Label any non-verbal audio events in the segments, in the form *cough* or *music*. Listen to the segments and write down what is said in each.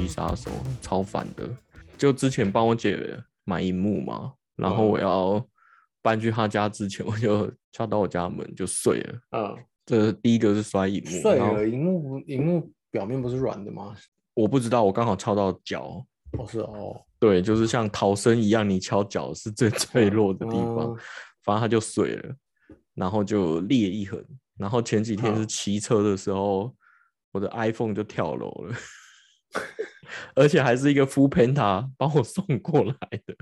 机杀手，超烦的。就之前帮我姐买荧幕嘛，然后我要搬去她家之前，我就敲到我家门就碎了。嗯，这第一个是摔荧幕，碎了，荧幕不荧幕表面不是软的吗？我不知道，我刚好敲到脚。哦，是哦，对，就是像逃生一样，你敲脚是最脆弱的地方，嗯反正它就碎了，然后就裂一痕。然后前几天是嗯骑车的时候，我的 iPhone 就跳楼了，*laughs* 而且还是一个 Full Panda 帮我送过来的。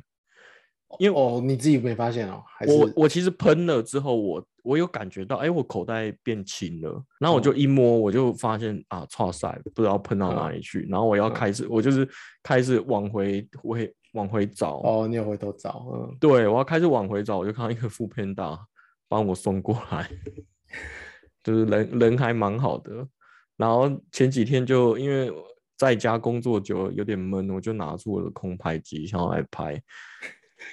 因为哦，你自己没发现哦？还是我我其实喷了之后，我我有感觉到，哎，我口袋变轻了，然后我就哦一摸，我就发现啊，操塞，不知道喷到哪嗯里去，然后我要嗯开始，我就是开始往回回往回找，哦，你有回头找，嗯，对我要开始往回找，我就看到一个副片大帮我送过来，*laughs* 就是人人还蛮好的。然后前几天就因为在家工作久了有点闷，我就拿出我的空拍机想要来拍，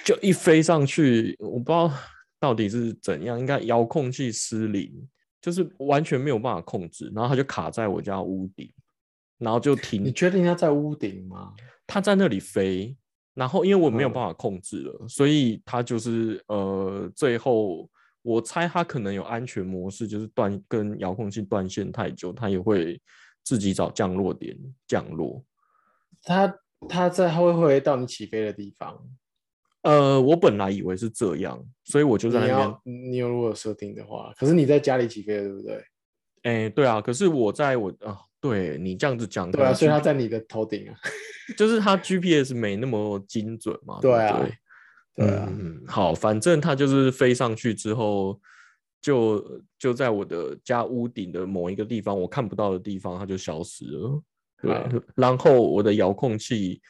就一飞上去，我不知道到底是怎样，应该遥控器失灵，就是完全没有办法控制，然后它就卡在我家屋顶，然后就停你停，确定它在屋顶吗？它在那里飞，然后因为我没有嗯办法控制了，所以它就是呃，最后我猜它可能有安全模式，就是断跟遥控器断线太久，它也会自己找降落点降落。它它在它会回到你起飞的地方，呃，我本来以为是这样，所以我就在那边你有如果有设定的话，可是你在家里起飞的，对不对？哎、对啊，可是我在我啊，对你这样子讲，对啊，所以它在你的头顶啊。*laughs* 就是它 GPS 没那么精准嘛，对啊？对啊，嗯，好，反正它就是飞上去之后，就就在我的家屋顶的某一个地方，我看不到的地方，它就消失了。对，嗯然后我的遥控器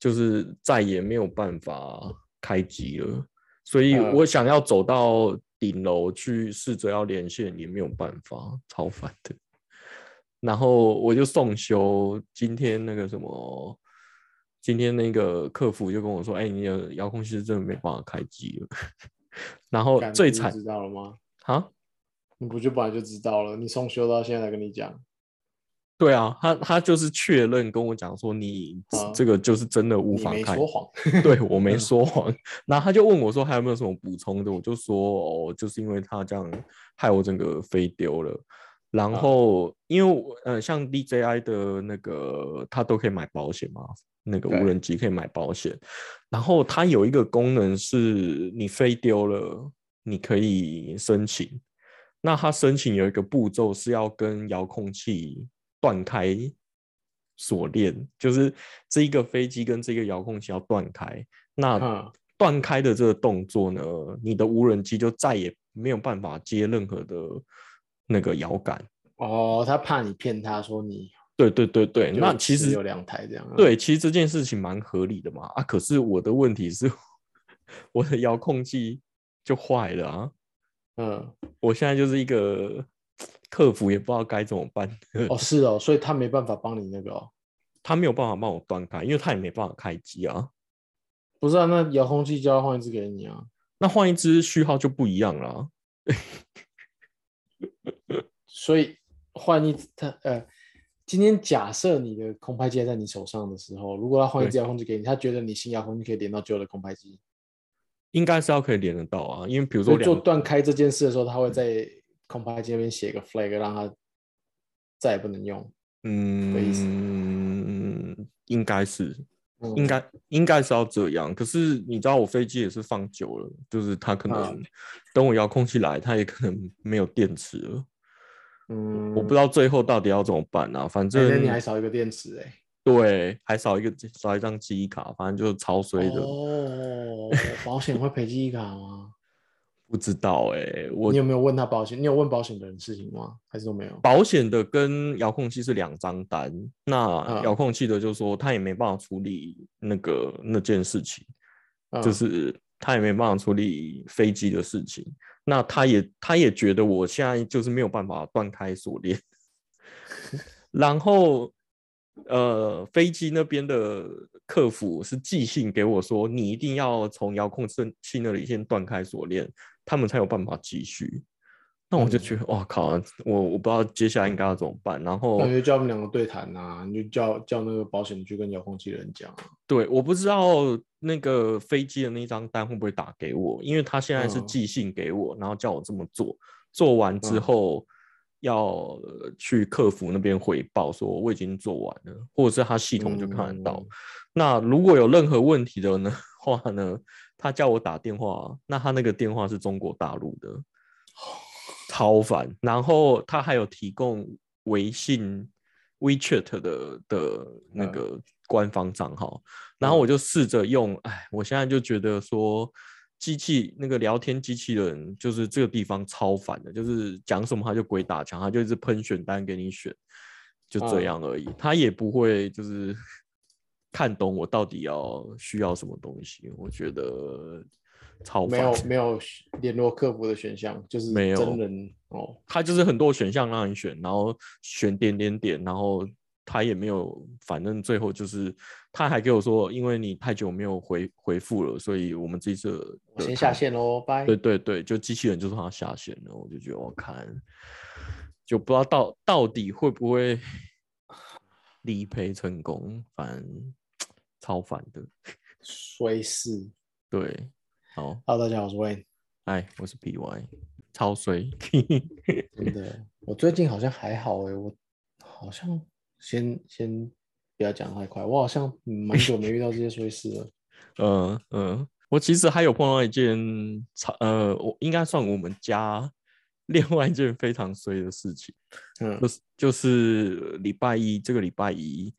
就是再也没有办法开机了，所以嗯我想要走到顶楼去试着要连线也没有办法，超烦的。然后我就送修，今天那个什么，今天那个客服就跟我说：“哎、你的遥控器是真的没办法开机了。”然后最惨知道了吗？啊，你不就本来就知道了？你送修到现在才跟你讲，对啊，他他就是确认跟我讲说你这个就是真的无法开，没说谎。对我没嗯说谎。然后他就问我说还有没有什么补充的，我就说哦，就是因为他这样害我整个飞丢了。然啊后因为我呃像 DJI 的那个它都可以买保险嘛，那个无人机可以买保险。然后它有一个功能是你飞丢了，你可以申请。那他申请有一个步骤是要跟遥控器断开锁链，就是这一个飞机跟这个遥控器要断开。那嗯断开的这个动作呢，你的无人机就再也没有办法接任何的那个摇杆。哦，他怕你骗他说你对对对对，那其实有两台这样啊。对，其实这件事情蛮合理的嘛。啊，可是我的问题是，*laughs* 我的遥控器就坏了啊。嗯，我现在就是一个客服，也不知道该怎么办。哦是哦，所以他没办法帮你那个哦。他没有办法帮我断开，因为他也没办法开机啊。不是啊，那遥控器就要换一只给你啊。那换一只序号就不一样了啊。*laughs* 所以换一他呃，今天假设你的空拍机在你手上的时候，如果他换一对只遥控器给你，他觉得你新遥控器可以连到旧的空拍机，应该是要可以连得到啊，因为比如说两断开这件事的时候，他会在空拍机那边写个 flag，让他再也不能用。的意思嗯，应该是，嗯应该应该是要这样。可是你知道，我飞机也是放久了，就是它可能嗯等我遥控器来，它也可能没有电池了。嗯，我不知道最后到底要怎么办啊。反哎正那你还少一个电池哎、对，还少一个少一张记忆卡，反正就是超衰的。哦，保险会赔记忆卡吗？*laughs* 不知道哎、我你有没有问他保险？你有问保险的人事情吗？还是都没有？保险的跟遥控器是两张单，那嗯遥控器的就说他也没办法处理那个那件事情，就嗯是他也没办法处理飞机的事情。那他也他也觉得我现在就是没有办法断开锁链，*laughs* 然后呃，飞机那边的客服是寄信给我说，你一定要从遥控器那里先断开锁链，他们才有办法继续。那我就觉得哇靠，我我不知道接下来应该要怎么办。然后那你就叫他们两个对谈啊，你就叫叫那个保险去跟遥控器的人讲啊。对，我不知道那个飞机的那张单会不会打给我，因为他现在是嗯寄信给我，然后叫我这么做，做完之嗯后要呃去客服那边回报说我已经做完了，或者是他系统就看得到。嗯那如果有任何问题的呢话呢，他叫我打电话，那他那个电话是中国大陆的，超烦。然后他还有提供微信 WeChat 的的那嗯个官方账号，然后我就试着用，哎，我现在就觉得说。机器那个聊天机器人就是这个地方超烦的，就是讲什么他就鬼打墙，他就一直喷选单给你选，就这嗯样而已。他也不会就是 *laughs* 看懂我到底要需要什么东西，我觉得超没。有没有联络客服的选项，就是没有真人哦。他就是很多选项让你选，然后选点点点，然后他也没有，反正最后就是他还给我说，因为你太久没有回回复了，所以我们这次我先下。线喽，拜。对对对，就机器人就说他下线了，我就觉得我看就不知道到到底会不会 *sighs* 理赔成功，反正 *tsk* 超烦的。*laughs* 衰事。对，好，Hello，大家好，我是 Wayne。哎，我是 BY，超衰。真的，我最近好像还好哎，我好像先先不要讲太快，我好像蛮久没遇到这些衰事了。*laughs* 嗯嗯，我其实还有碰到一件超呃，我应该算我们家另外一件非常衰的事情，嗯就是就是礼拜一这个礼拜一，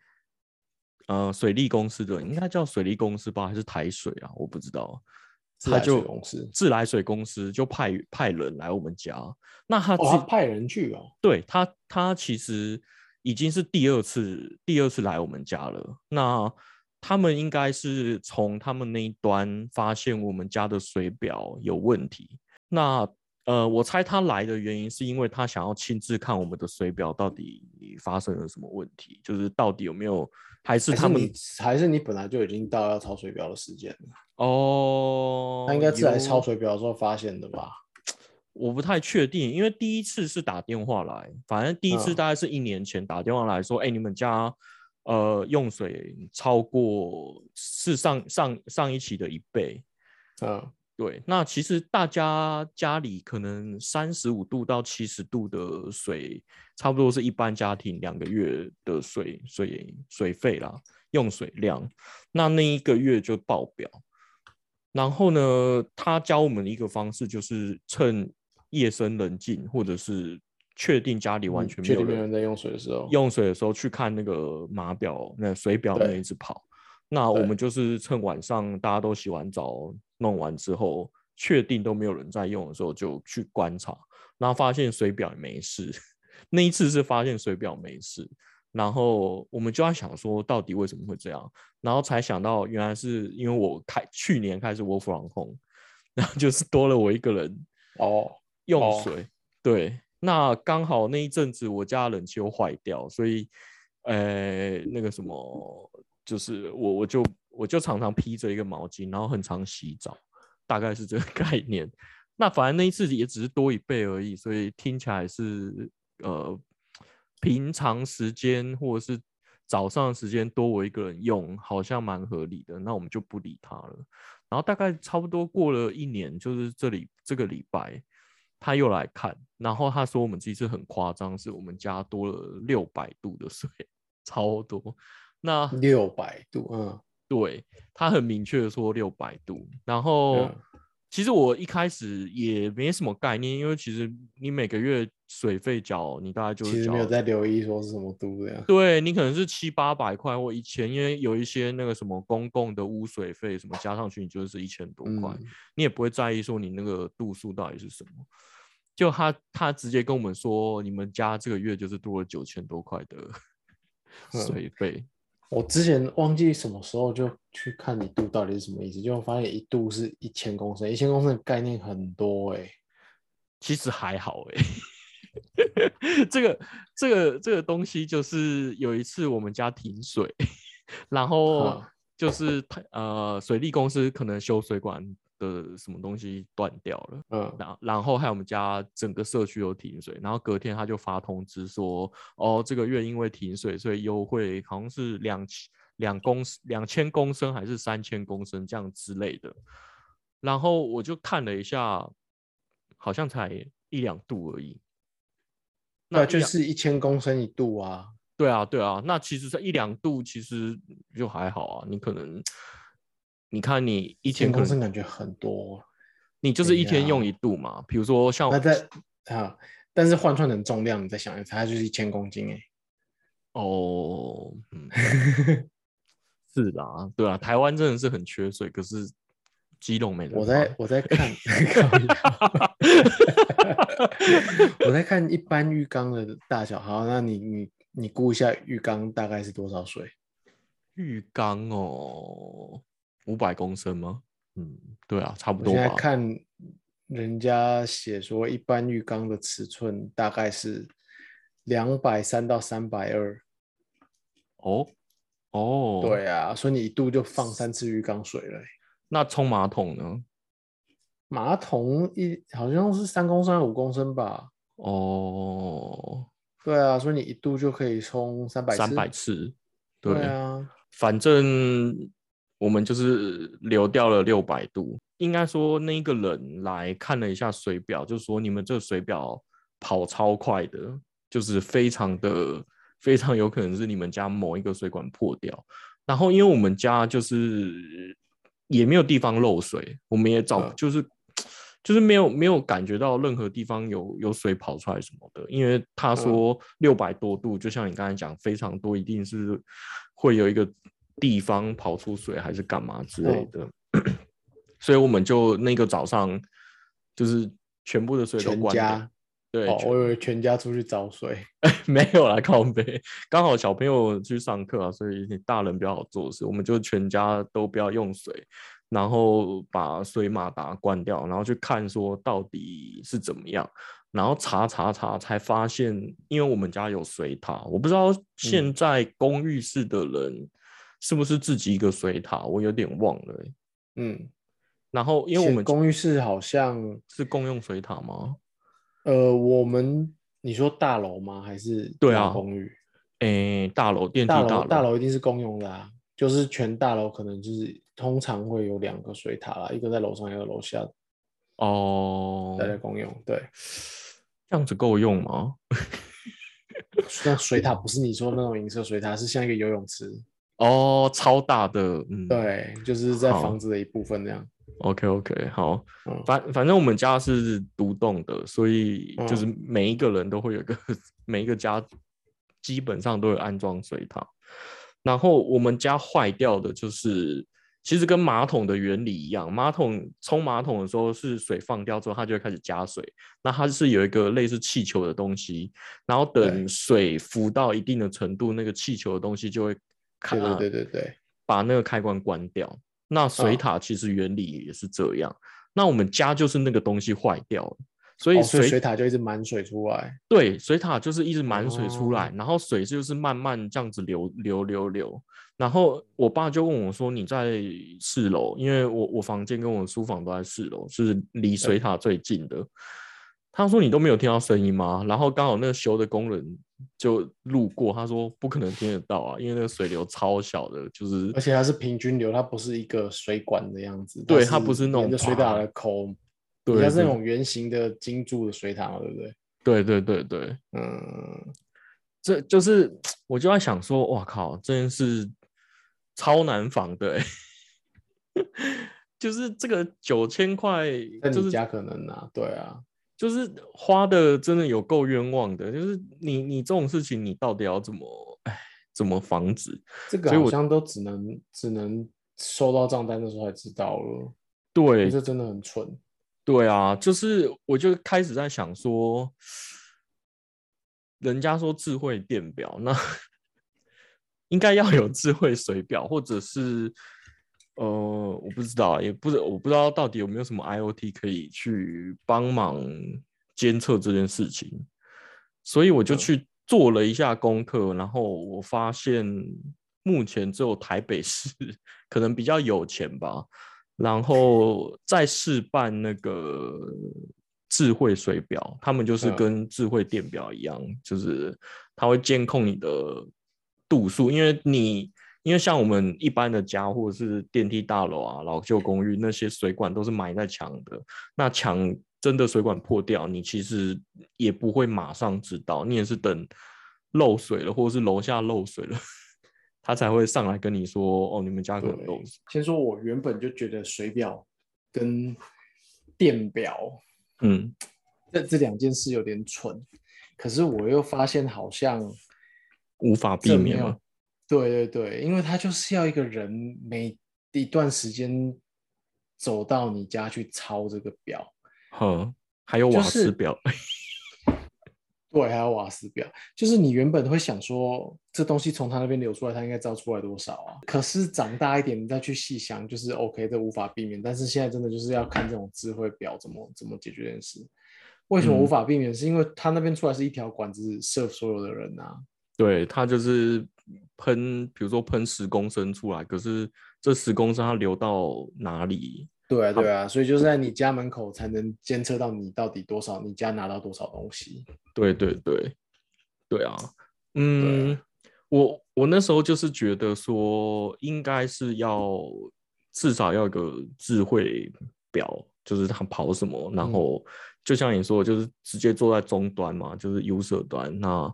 呃，水利公司的应该叫水利公司吧，还是台水啊？我不知道。自来他就水公司自来水公司就派派人来我们家，那他哦，自他派人去哦。对他，他其实已经是第二次第二次来我们家了。那他们应该是从他们那一端发现我们家的水表有问题。那呃，我猜他来的原因是因为他想要亲自看我们的水表到底发生了什么问题，就是到底有没有，还是他们还是你本来就已经到要抄水表的时间了，哦，他应该是来抄水表的时候发现的吧？我不太确定，因为第一次是打电话来，反正第一次嗯大概是一年前打电话来说，哎、你们家呃用水超过是上上上一期的一倍。嗯，对，那其实大家家里可能三十五度到七十度的水，差不多是一般家庭两个月的水水水费啦，用水量。那那一个月就爆表。然后呢，他教我们的一个方式就是趁夜深人静，或者是确定家里完全没有人定没有人在用水的时候，用水的时候去看那个码表，那水表那一直跑。那我们就是趁晚上大家都洗完澡弄完之后，确定都没有人在用的时候，就去观察，然后发现水表也没事。*laughs* 那一次是发现水表没事，然后我们就在想说，到底为什么会这样？然后才想到，原来是因为我开去年开始 work from home，然后就是多了我一个人哦，用哦水。对，那刚好那一阵子我家冷气又坏掉，所以呃那个什么，就是我我就我就常常披着一个毛巾，然后很常洗澡，大概是这个概念。那反正那一次也只是多一倍而已，所以听起来是呃平常时间或者是早上的时间多我一个人用，好像蛮合理的。那我们就不理他了。然后大概差不多过了一年，就是这里这个礼拜，他又来看，然后他说我们这次很夸张，是我们家多了六百度的水，超多。那六百度，嗯，对他很明确的说六百度，然后嗯其实我一开始也没什么概念，因为其实你每个月水费缴，你大概就是缴其实没有在留意说是什么度这样。对你可能是七八百块或一千，因为有一些那个什么公共的污水费什么加上去，你就是一千多块，嗯你也不会在意说你那个度数到底是什么。就他他直接跟我们说，你们家这个月就是多了九千多块的 *laughs* 嗯水费。我之前忘记什么时候就去看一度到底是什么意思，就发现一度是一千公升，一千公升的概念很多哎、其实还好哎、*laughs* 这个这个这个东西就是有一次我们家停水，*laughs* 然后嗯就是他呃水利公司可能修水管的什么东西断掉了，嗯，然然后还有我们家整个社区都停水，然后隔天他就发通知说，哦，这个月因为停水，所以优惠好像是两千两公两千公升还是三千公升这样之类的，然后我就看了一下，好像才一两度而已。那就是一千公升一度啊。对啊，对啊，那其实这一两度其实就还好啊。你可能，你看你一一千天可能公升感觉很多。你就是一天用一度嘛。比如说像那在啊，但是换算成重量，你再想一下，它就是一千公斤哎。哦，嗯，是啦，对啊，台湾真的是很缺水，可是基隆没人我在我在看，我在看一般浴缸的大小。好，那你你你估一下浴缸大概是多少水？浴缸哦，五百公升吗？嗯，对啊，差不我现在多。看人家写说，一般浴缸的尺寸大概是两百三到三百二。哦哦，，对啊，所以你一度就放三次浴缸水了欸。那冲马桶呢？马桶一好像是三公升还是五公升吧？哦，对啊，所以你一度就可以冲三百三百次，对啊，反正我们就是流掉了六百度。应该说那个人来看了一下水表，就说你们这个水表跑超快的，就是非常的非常有可能是你们家某一个水管破掉。然后因为我们家就是也没有地方漏水，我们也找嗯就是。就是没有没有感觉到任何地方有有水跑出来什么的，因为他说六百多度，就像你刚才讲非常多，一定是会有一个地方跑出水还是干嘛之类的，*clears throat* 所以我们就那个早上就是全部的水都全关掉。家，对，哦，我以为全家出去找水。*laughs* 没有啦，靠背，刚好小朋友去上课啊，所以你大人比较好做事，我们就全家都不要用水，然后把水马达关掉，然后去看说到底是怎么样，然后查查查才发现，因为我们家有水塔，我不知道现在公寓式的人是不是自己一个水塔，我有点忘了欸、嗯，然后因为我现们公寓室好像，是共用水塔吗？呃，我们你说大楼吗？还是对啊公寓？诶，大楼电梯大大楼大楼一定是公用的啊，就是全大楼可能就是通常会有两个水塔啦，一个在楼上，一个楼下，哦，大家公用。对，这样子够用吗？*laughs* 那水塔不是你说那种银色水塔，是像一个游泳池。哦，超大的，嗯，对，就是在房子的一部分这样。，OK OK，好，嗯反反正我们家是独栋的，所以就是嗯每一个人都会有一个，*laughs* 每一个家基本上都有安装水塔。然后我们家坏掉的就是，其实跟马桶的原理一样，马桶冲马桶的时候是水放掉之后，它就会开始加水，那它是有一个类似气球的东西，然后等水浮到一定的程度，那个气球的东西就会开，对对对对对，把那个开关关掉。那水嗯塔其实原理也是这样。那我们家就是那个东西坏掉了，所以水,、水塔就一直满水出来。对水塔就是一直满水出来，哦然后水就是慢慢这样子流流流流。然后我爸就问我说：“你在四楼？因为我我房间跟我书房都在四楼，是离水塔最近的。”他说：“你都没有听到声音吗？”然后刚好那个修的工人就路过，他说：“不可能听得到啊，因为那个水流超小的，就是而且它是平均流，它不是一个水管的样子。对它不是那种水塔的口，对它是那种圆形的金柱的水塔，对不对？对对对对，嗯，这就是我就在想说，哇靠，这件事超难防的、欸，*laughs* 就是这个九千块，就是在你家可能啊，对啊，就是花的真的有够冤枉的，就是你你这种事情，你到底要怎么哎怎么防止？这个好像都只能只能收到账单的时候才知道了，对这真的很蠢。对啊，就是我就开始在想说，人家说智慧电表，那 *laughs* 应该要有智慧水表，或者是呃，我不知道，也不知我不知道到底有没有什么 IOT 可以去帮忙监测这件事情，所以我就嗯。去做了一下功课，然后我发现目前只有台北市可能比较有钱吧。然后再试办那个智慧水表，他们就是嗯。跟智慧电表一样，就是它会监控你的度数，因为你因为像我们一般的家或者是电梯大楼啊、老旧公寓那些水管都是埋在墙的，那墙真的水管破掉，你其实也不会马上知道，你也是等漏水了，或者是楼下漏水了，他才会上来跟你说，哦，你们家可能对漏水。先说，我原本就觉得水表跟电表嗯，这这两件事有点蠢，可是我又发现好像无法避免嘛。对对对，因为他就是要一个人每一段时间走到你家去抄这个表，哼，还有瓦斯表，*laughs* 对，还有瓦斯表，就是你原本会想说这东西从他那边流出来，他应该知道出来多少啊。可是长大一点，你再去细想，就是 OK，这无法避免。但是现在真的就是要看这种智慧表怎么怎么解决这件事。为什么嗯无法避免？是因为他那边出来是一条管子 serve 所有的人啊。对，它就是喷，比如说喷十公升出来，可是这十公升它流到哪里？对啊，对啊，所以就是在你家门口才能监测到你到底多少，你家拿到多少东西。对对对，对啊，嗯，我我那时候就是觉得说，应该是要至少要有个智慧表，就是它跑什么，然嗯后就像你说，就是直接坐在终端嘛，就是 user 端，那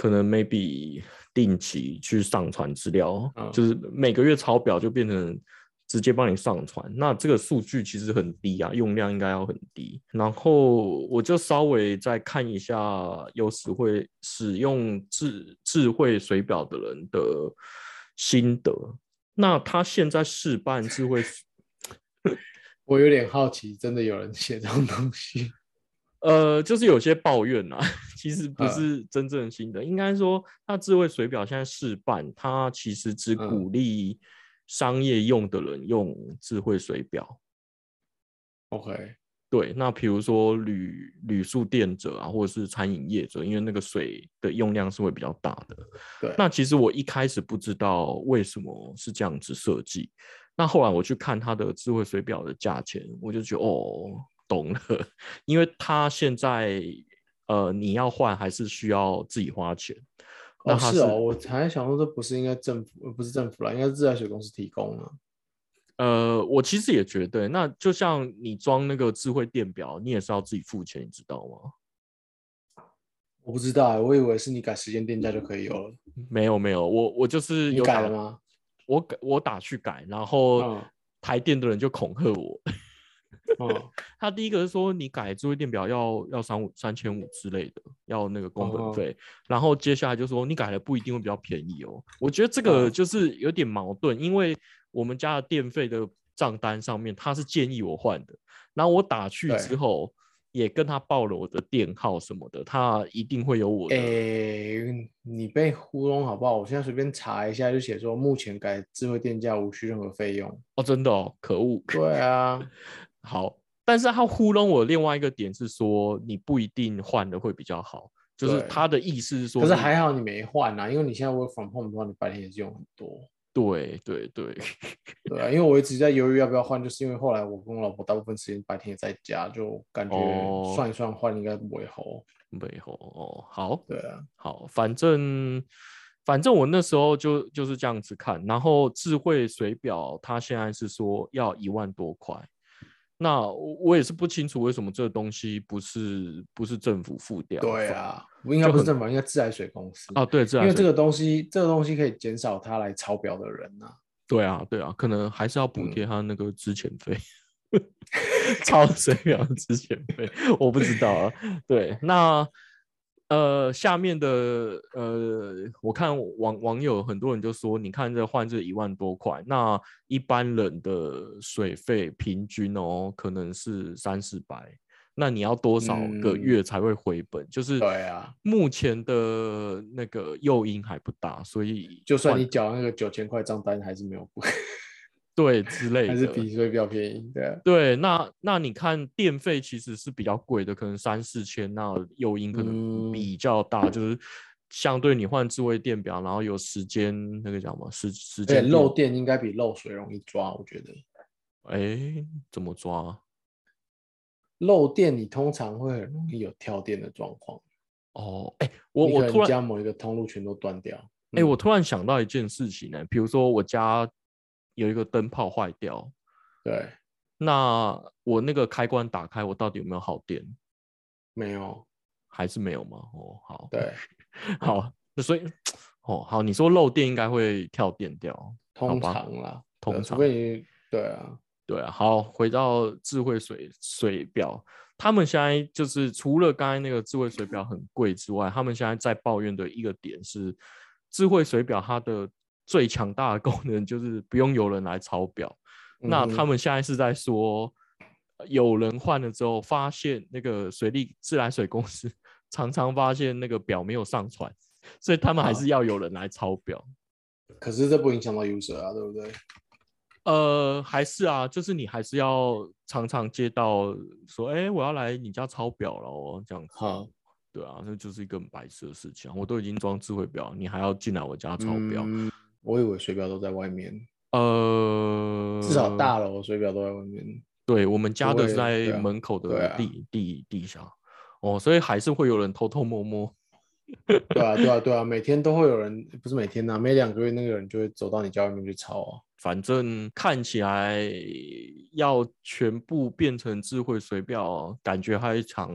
可能 maybe *laughs* 定期去上传资料，嗯就是每个月抄表就变成直接帮你上传，那这个数据其实很低啊，用量应该要很低。然后我就稍微再看一下有时会使用智智慧水表的人的心得。那他现在试办智慧 *laughs* 我有点好奇，真的有人写这种东西？呃，就是有些抱怨啊，*laughs* 其实不嗯。是真正新的。应该说它智慧水表现在试办，它其实只嗯。鼓励商业用的人用智慧水表。OK，对，那比如说铝铝塑店者啊，或者是餐饮业者，因为那个水的用量是会比较大的。对，那其实我一开始不知道为什么是这样子设计，那后来我去看它的智慧水表的价钱，我就觉得哦，懂了，因为他现在呃你要换还是需要自己花钱。那哦，它是哦，我还想说这不是应该政府，呃不是政府啦，应该是自来水公司提供的。呃，我其实也觉得，那就像你装那个智慧电表，你也是要自己付钱，你知道吗？我不知道欸，我以为是你改时间电价就可以有了。没有没有，我我就是你有改了吗？我改我打去改，然后嗯台电的人就恐吓我。嗯，*laughs* 他第一个是说你改智慧电表要要三五三千五之类的，要那个工本哦费，然后接下来就说你改了不一定会比较便宜哦。我觉得这个嗯就是有点矛盾，因为我们家的电费的账单上面他是建议我换的，然后我打去之后也跟他报了我的电号什么的，他一定会有我的。诶、你被糊弄好不好？我现在随便查一下，就写说目前改智慧电价无需任何费用。哦，真的哦，可恶。对啊，好，但是他糊弄我另外一个点是说，你不一定换的会比较好，就是他的意思是说可，是还好你没换啊，因为你现在 work from home 的话，你白天也是用很多。对对对，*laughs* 对啊，因为我一直在犹豫要不要换，就是因为后来我跟我老婆大部分时间白天也在家，就感觉哦算一算换应该不会吼。背后哦，好对啊，好，反正反正我那时候就就是这样子看，然后智慧水表它现在是说要一万多块，那我我也是不清楚为什么这个东西不是不是政府付掉，对啊，我应该不是政府，应该自来水公司啊，对，自来水因为这个东西，这个东西可以减少他来抄表的人呐、对啊，对啊，可能还是要补嗯贴他那个之前费，*laughs* 超水表的资遣费，我不知道啊。对，那呃下面的呃，我看网网友很多人就说，你看这换这一万多块，那一般人的水费平均哦，可能是三四百。那你要多少个嗯月才会回本？就是对啊，目前的那个诱因还不大，所以就算你缴那个九千块账单，还是没有不，对之类的，还是比水表便宜。对啊，对，那那你看电费其实是比较贵的，可能三四千，那诱因可能嗯比较大，就是相对你换智慧电表，然后有时间那个叫什么时时间漏电应该比漏水容易抓，我觉得。哎，怎么抓？漏电你通常会很容易有跳电的状况。哦，哎，我我突然家某一个通路全都断掉。哎、嗯我突然想到一件事情呢，比如说我家有一个灯泡坏掉，对，那我那个开关打开，我到底有没有耗电？没有，还是没有吗？哦，好，对，*laughs* 好，那所以，哦，好，你说漏电应该会跳电掉，通常啦，通常非你对啊，对啊，好，回到智慧水水表，他们现在就是除了刚才那个智慧水表很贵之外，他们现在在抱怨的一个点是，智慧水表它的最强大的功能 *laughs* 就是不用有人来抄表。那他们现在是在说，呃有人换了之后，发现那个水利自来水公司 *laughs* 常常发现那个表没有上传，所以他们还是要有人来抄表。可是这不影响到 user 啊，对不对？呃，还是啊，就是你还是要常常接到说，哎、我要来你家抄表了哦，这样子。好，对啊，那就是一个很白痴的事情啊。我都已经装智慧表，你还要进来我家抄表？嗯，我以为水表都在外面，呃，至少大楼水表都在外面。对我们家的是在啊门口的地、地地下哦，所以还是会有人偷偷摸摸。对啊，对啊，对啊，*laughs* 每天都会有人，不是每天呐、每两个月那个人就会走到你家外面去抄啊。反正看起来要全部变成智慧水表，感觉还有一场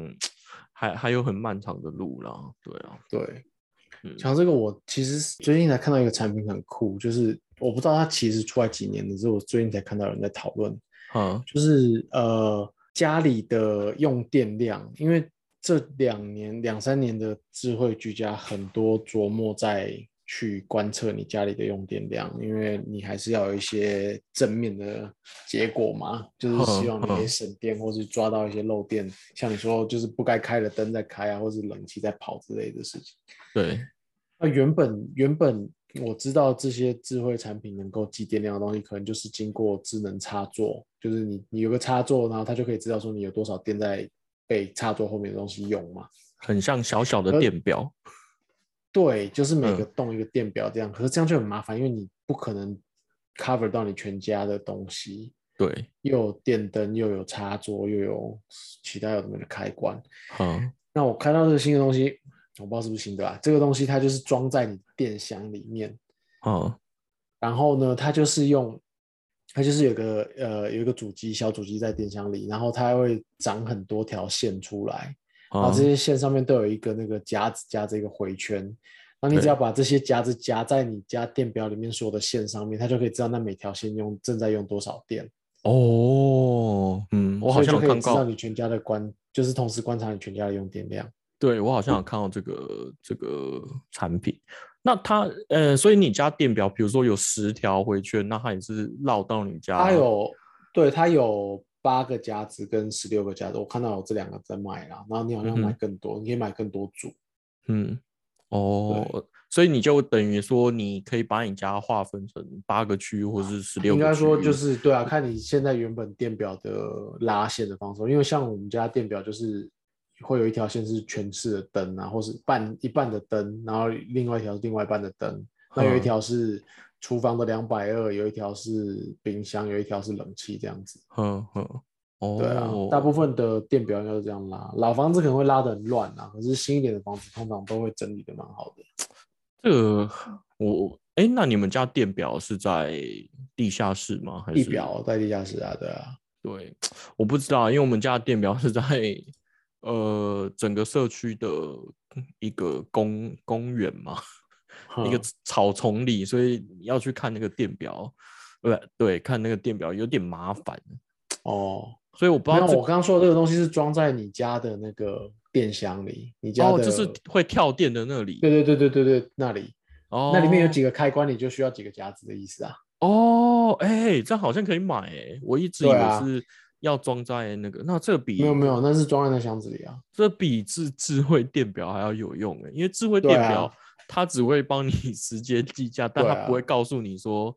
还还有很漫长的路啦。对啊，对，嗯讲到这个，我其实最近才看到一个产品很酷，就是我不知道它其实出来几年了，只是我最近才看到有人在讨论，嗯。就是呃家里的用电量，因为这两年两三年的智慧居家很多琢磨在去观测你家里的用电量，因为你还是要有一些正面的结果嘛，就是希望你可以嗯。省电，或是抓到一些漏电，像你说就是不该开的灯在开啊，或是冷气在跑之类的事情。对，那原本原本我知道这些智慧产品能够记电量的东西，可能就是经过智能插座，就是你你有个插座，然后它就可以知道说你有多少电在被插座后面的东西用嘛。很像小小的呃电表。对，就是每个嗯洞一个电表这样，可是这样就很麻烦，因为你不可能 cover 到你全家的东西，对，又有电灯，又有插座，又有其他有什么的开关。嗯那我看到这个新的东西，我不知道是不是新的啊，这个东西它就是装在你电箱里面。嗯然后呢，它就是用，它就是有个呃有一个主机小主机在电箱里，然后它会长很多条线出来，然后这嗯些线上面都有一个那个夹子夹着一个回圈，然后你只要把这些夹子夹在你家电表里面所有的线上面，它就可以知道那每条线用正在用多少电，哦，嗯，我好像可以知道你全家的观，就是同时观察你全家的用电量。对我好像有看到这个这个产品。那它呃，所以你家电表，比如说有十条回圈，那它也是绕到你家。它有，对，它有八个夹子跟十六个夹子，我看到有这两个在卖啦。然后你好像买更多，你可以买更多组。嗯，哦，所以你就等于说，你可以把你家划分成八个区域，或是十六。应该说就是对啊，看你现在原本电表的拉线的方式，因为像我们家电表就是会有一条线是全市的灯啊，或是半一半的灯，然后另外一条是另外一半的灯，那有一嗯条是厨房的两百二，有一条是冰箱，有一条是冷气这样子。哼哼，哦，对啊，大部分的电表应该是这样拉，老房子可能会拉的很乱啊，可是新一点的房子通常都会整理的蛮好的。这个我哎，那你们家电表是在地下室吗？还地是表在地下室啊，对啊，对，我不知道，因为我们家的电表是在呃整个社区的一个公公园嘛，*laughs* 一个草丛里，所以你要去看那个电表，对对，看那个电表有点麻烦，哦，所以我不，知道这我刚刚说的这个东西是装在你家的那个电箱里，你家哦，的，就是会跳电的那里，对对对对对对，那里，哦，那里面有几个开关，你就需要几个夹子的意思啊。哦，哎，这样好像可以买哎，我一直以为是要装在那个，那这个比没有没有，那是装在那箱子里啊。这比智智慧电表还要有用哎，因为智慧电表它只会帮你 *laughs* 时间计价，但它不会告诉你说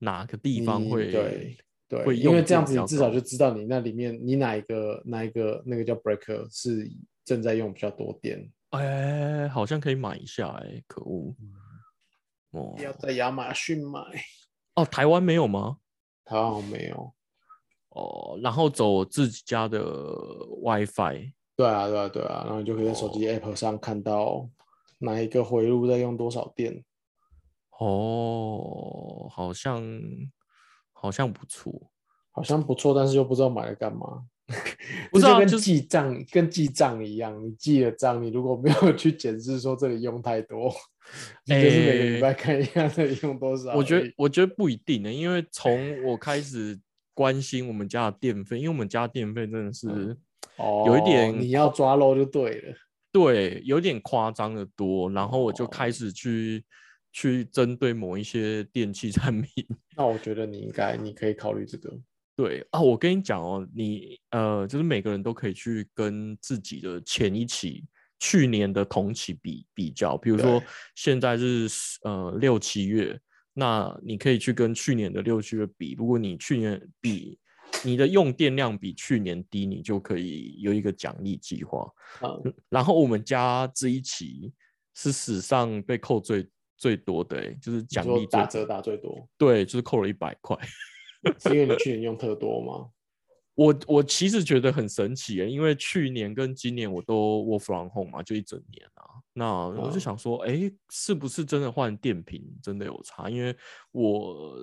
哪个地方会对对，会用因为这样子你至少就知道你那里面你哪一个哪一个那个叫 breaker 是正在用比较多电。哎，好像可以买一下哎，可恶哦要在亚马逊买，哦，台湾没有吗？台湾没有。哦，然后走自己家的 WiFi。对啊，对啊，对啊，然后你就可以在手机 App 上看到哪一个回路在用多少电。哦，好像好像不错，好像不错，但是又不知道买来干嘛。不是啊，跟就记账跟记账一样，你记了账，你如果没有去检视说这里用太多，你就是每个礼拜看一下这里用多少。我觉得我觉得不一定呢，因为从我开始关心我们家的电费，因为我们家电费真的是哦，有一点你要抓漏就对了。对，有点夸张的多，然后我就哦开始去去针对某一些电器产品。*laughs* 那我觉得你应该，你可以考虑这个。对啊，我跟你讲哦，你呃，就是每个人都可以去跟自己的前一期、去年的同期比比较，比如说现在是呃六七月，那你可以去跟去年的六七月比，如果你去年比你的用电量比去年低，你就可以有一个奖励计划。嗯，然后我们家这一期是史上被扣最最多的、欸，就是奖励打折打最多，对，就是扣了一百块。是因为你 *laughs* 去年用特多吗？我我其实觉得很神奇耶，因为去年跟今年我都 work from home 嘛，就一整年啊。那我就嗯。想说，哎、是不是真的换电瓶真的有差？因为我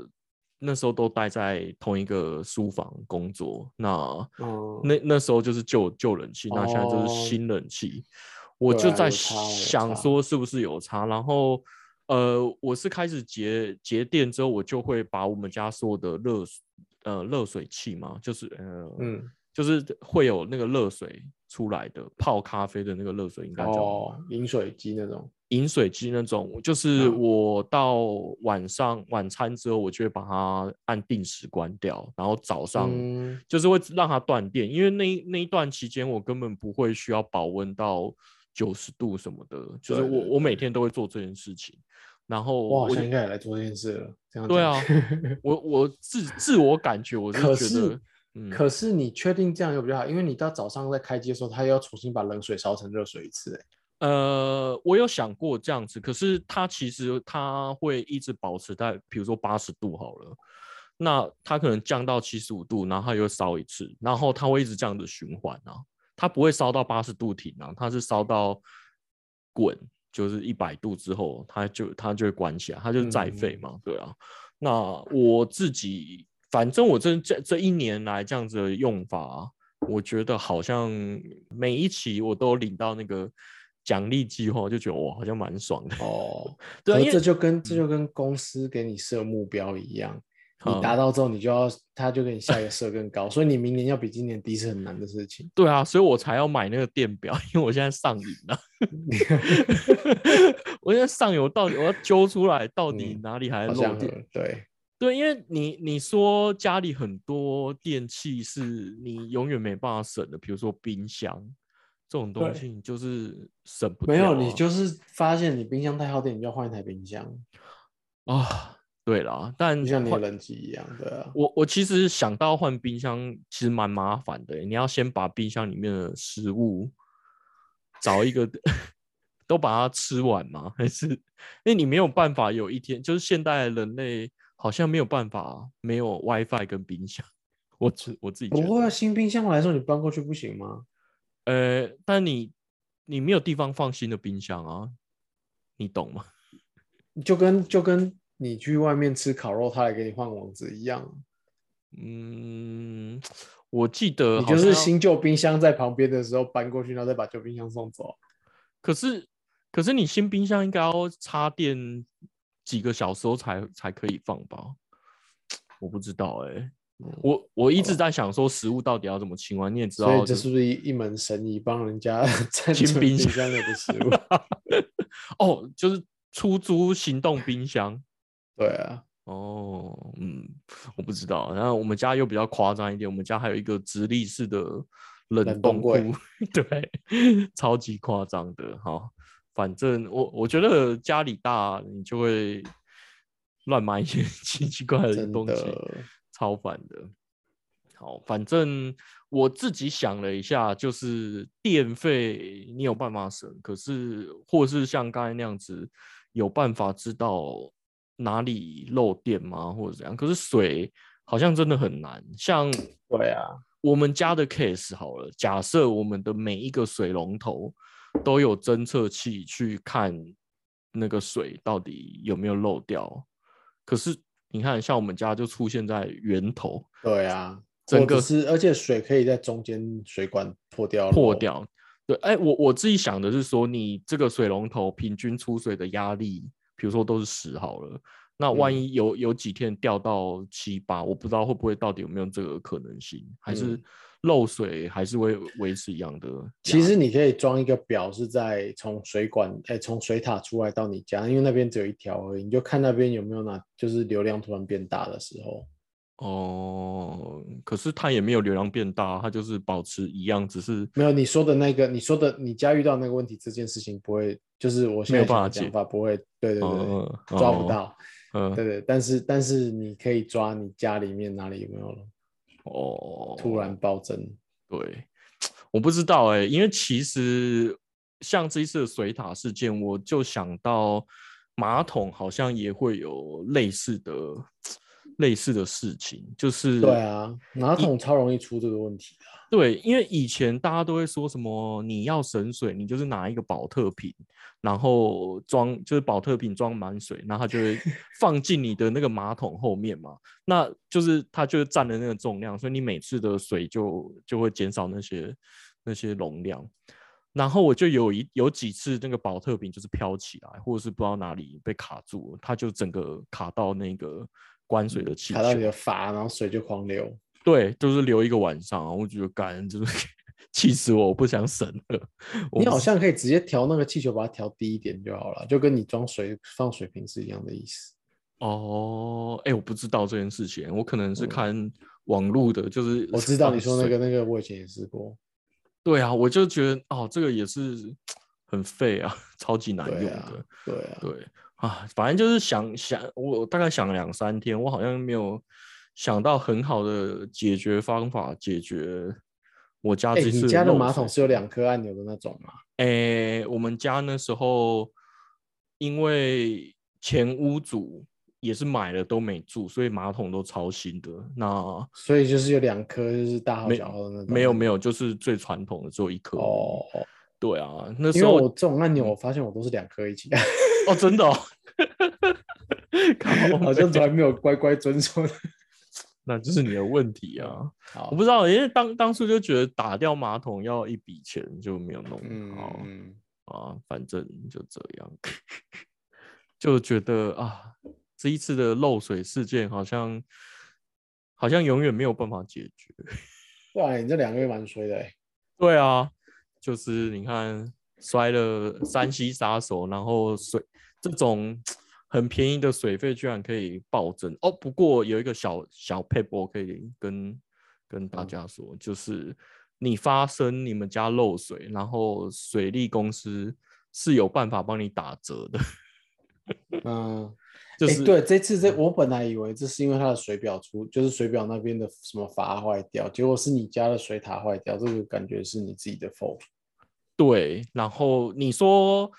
那时候都待在同一个书房工作，那嗯，那那时候就是旧旧冷气，那现在就是哦。新冷气，我就在想差。说是不是有差，然后呃，我是开始节节电之后，我就会把我们家所有的热水呃热水器嘛，就是呃嗯，就是会有那个热水出来的泡咖啡的那个热水，应该叫哦，饮水机那种。饮水机那种，就是嗯我到晚上晚餐之后，我就会把它按定时关掉，然后早上嗯就是会让它断电，因为那一那一段期间我根本不会需要保温到九十度什么的，就是我我每天都会做这件事情，然后我好我像应该也来做这件事了。这样对啊，*laughs* 我我自自我感觉我可是觉得是，嗯，可是你确定这样有比较好？因为你到早上在开机的时候，它又要重新把冷水烧成热水一次、欸。呃，我有想过这样子，可是它其实它会一直保持在，比如说八十度好了，那它可能降到七十五度，然后它又烧一次，然后它会一直这样子循环啊，它不会烧到八十度停啊，它是烧到滚，就是一百度之后，它就它就会关起来，它就是再废嘛，对啊。那我自己，反正我这这这一年来这样子的用法啊、我觉得好像每一期我都有领到那个奖励计划，就觉得哇，好像蛮爽的。哦，对啊这就跟这就跟公司给你设目标一样，你嗯达到之后，你就要他就给你下一个设更高，所以你明年要比今年低是很难的事情。对啊，所以我才要买那个电表，因为我现在上瘾了。*laughs* *laughs* 我现在上游到底我要揪出来，到底嗯哪里还漏电？很对，对，因为你你说家里很多电器是你永远没办法省的，比如说冰箱这种东西，你就是省不没有你就是发现你冰箱太耗电，你就要换一台冰箱，啊。对啦，但就像你冷机一样，对啊。我我其实想到换冰箱，其实蛮麻烦的欸。你要先把冰箱里面的食物找一个 *laughs* 都把它吃完吗？还是因为你没有办法有一天，就是现代人类好像没有办法没有 WiFi 跟冰箱。我自我自己觉不会啊，得，新冰箱来说，你搬过去不行吗？呃，但你你没有地方放新的冰箱啊，你懂吗？*laughs* 就跟就跟你去外面吃烤肉，他来给你换网子一样，嗯，我记得你就是新旧冰箱在旁边的时候搬过去，然后再把旧冰箱送走。可是，可是你新冰箱应该要插电几个小时后才才可以放吧？我不知道哎、嗯我我一直在想说食物到底要怎么清完，你也知所以道这是不是一一门生意，帮人家 *laughs* 清冰箱箱里的食物？哦，就是出租行动冰箱 *laughs* 对啊，哦，嗯，我不知道。然后我们家又比较夸张一点，我们家还有一个直立式的冷冷冻柜，*laughs* 对，超级夸张的。好，反正我我觉得家里大，你就会乱买一些 *laughs* 奇奇怪怪的东西，超烦的。好，反正我自己想了一下，就是电费你有办法省，可是或是像刚才那样子有办法知道哪里漏电吗，或者怎样？可是水好像真的很难。像对啊，我们家的 case 好了，假设我们的每一个水龙头都有侦测器去看那个水到底有没有漏掉，可是你看，像我们家就出现在源头，对啊，整个是而且水可以在中间水管破掉了，破掉。对，哎，我我自己想的是说，你这个水龙头平均出水的压力，比如说都是十好了，那万嗯一有有几天掉到七八，我不知道会不会到底有没有这个可能性，还是嗯漏水还是会维持一样的。其实你可以装一个表，是在从水管，哎、从水塔出来到你家，因为那边只有一条而已，你就看那边有没有哪，就是流量突然变大的时候。哦，可是它也没有流量变大，它就是保持一样，只是没有你说的那个，你说的你家遇到那个问题，这件事情不会，就是我现在没有办法解法不会，对对对，嗯抓不到，嗯对对，但是但是你可以抓你家里面哪里有没有哦，突然暴增，对，*tsk* 我不知道哎、因为其实像这一次的水塔事件，我就想到马桶好像也会有类似的类似的事情，就是对啊，马桶超容易出这个问题的，对，因为以前大家都会说什么，你要省水，你就是拿一个保特瓶，然后装就是保特瓶装满水，然后它就会 *laughs* 放进你的那个马桶后面嘛，那就是它就占了那个重量，所以你每次的水就就会减少那些那些容量。然后我就有一有几次那个保特瓶就是飘起来，或者是不知道哪里被卡住了，它就整个卡到那个关水的气卡到你的阀，然后水就狂流。对，就是流一个晚上啊，我觉得干就是 *laughs* 气死我，我不想省了。你好像可以直接调那个气球，把它调低一点就好了，就跟你装水放水瓶是一样的意思。哦，哎、我不知道这件事情，我可能是嗯看网络的，就是我知道你说那水个那个，我以前也试过。对啊，我就觉得哦，这个也是 *tsk* 很废啊，*laughs* 超级难用的。对啊，对啊，对啊，反正就是想想，我大概想了两三天，我好像没有想到很好的解决方法解决我家哎、这次你家的马桶是有两颗按钮的那种吗？诶，我们家那时候因为前屋主也是买了都没住，所以马桶都超新的。那所以就是有两颗，就是大号小号的那种。没有没有，就是最传统的只有一颗。哦，对啊，那时候我这种按钮，嗯我发现我都是两颗一起按，哦，真的哦，*laughs* 靠 *laughs* 好像北从来没有乖乖遵守。*laughs* 那就是你的问题啊。我不知道，因为当当初就觉得打掉马桶要一笔钱，就没有弄好。嗯，啊，反正就这样，就觉得啊，这一次的漏水事件好像好像永远没有办法解决。哇，你这两个月蛮衰的哎。对啊，就是你看摔了山西杀手，然后水这种很便宜的水费居然可以暴增。哦。不过有一个小小 paper 可以跟跟大嗯。家说，就是你发生你们家漏水，然后水利公司是有办法帮你打折的，*laughs* 嗯，哎、就是、对，这次这我本来以为这是因为它的水表出，就是水表那边的什么阀坏掉，结果是你家的水塔坏掉，这个感觉是你自己的 fault。对，然后你说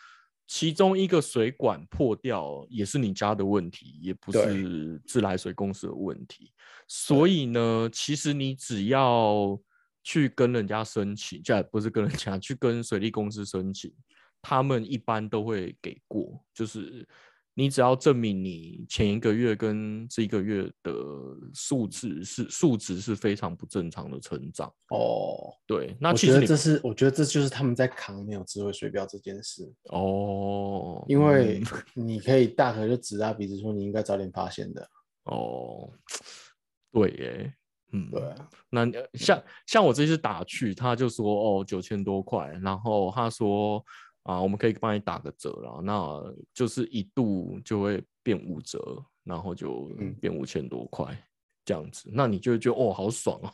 其中一个水管破掉也是你家的问题，也不是自来水公司的问题。所以呢，其实你只要去跟人家申请，这不是跟人家去跟水利公司申请，他们一般都会给过，就是。你只要证明你前一个月跟这一个月的数字是数值是非常不正常的成长，哦，对，那其实你这是我觉得这就是他们在扛没有智慧水表这件事，哦，因为嗯。*laughs* 你可以大可就指大鼻子说你应该早点发现的。哦，对耶，嗯，对啊，那呃像像我这次打去，他就说哦九千多块，然后他说啊我们可以帮你打个折啦，那就是一度就会变五折，然后就嗯变五千多块这样子，那你就会觉得哦好爽哦，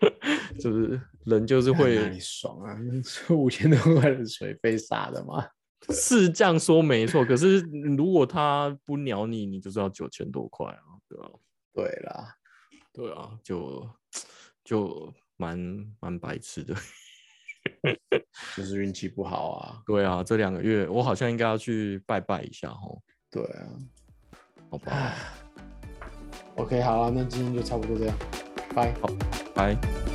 *laughs* 就是人就是会里爽啊？*laughs* 五千多块的水费傻的吗？*laughs* 是这样说没错，可是如果他不鸟你，你就是要九千多块啊，对吧、对啦，对啊，就就蛮蛮白痴的。*laughs* 就是运气不好啊。对啊，这两个月我好像应该要去拜拜一下哦，对啊，好吧？OK，好啊，那今天就差不多这样，拜。好拜。